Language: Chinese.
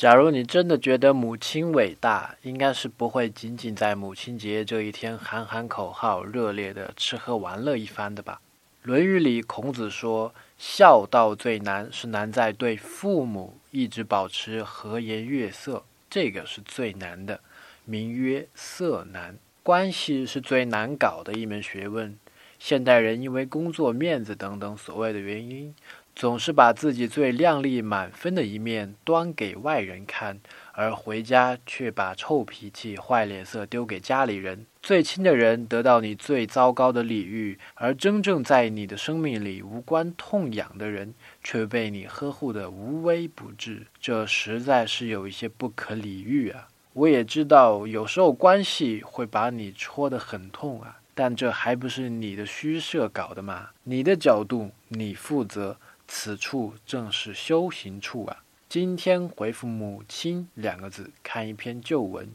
假如你真的觉得母亲伟大，应该是不会仅仅在母亲节这一天喊喊口号、热烈的吃喝玩乐一番的吧？《论语》里孔子说：“孝道最难，是难在对父母一直保持和颜悦色，这个是最难的，名曰色难。关系是最难搞的一门学问。现代人因为工作、面子等等所谓的原因。”总是把自己最靓丽满分的一面端给外人看，而回家却把臭脾气、坏脸色丢给家里人。最亲的人得到你最糟糕的礼遇，而真正在你的生命里无关痛痒的人却被你呵护得无微不至。这实在是有一些不可理喻啊！我也知道，有时候关系会把你戳得很痛啊，但这还不是你的虚设搞的吗？你的角度，你负责。此处正是修行处啊！今天回复“母亲”两个字，看一篇旧文，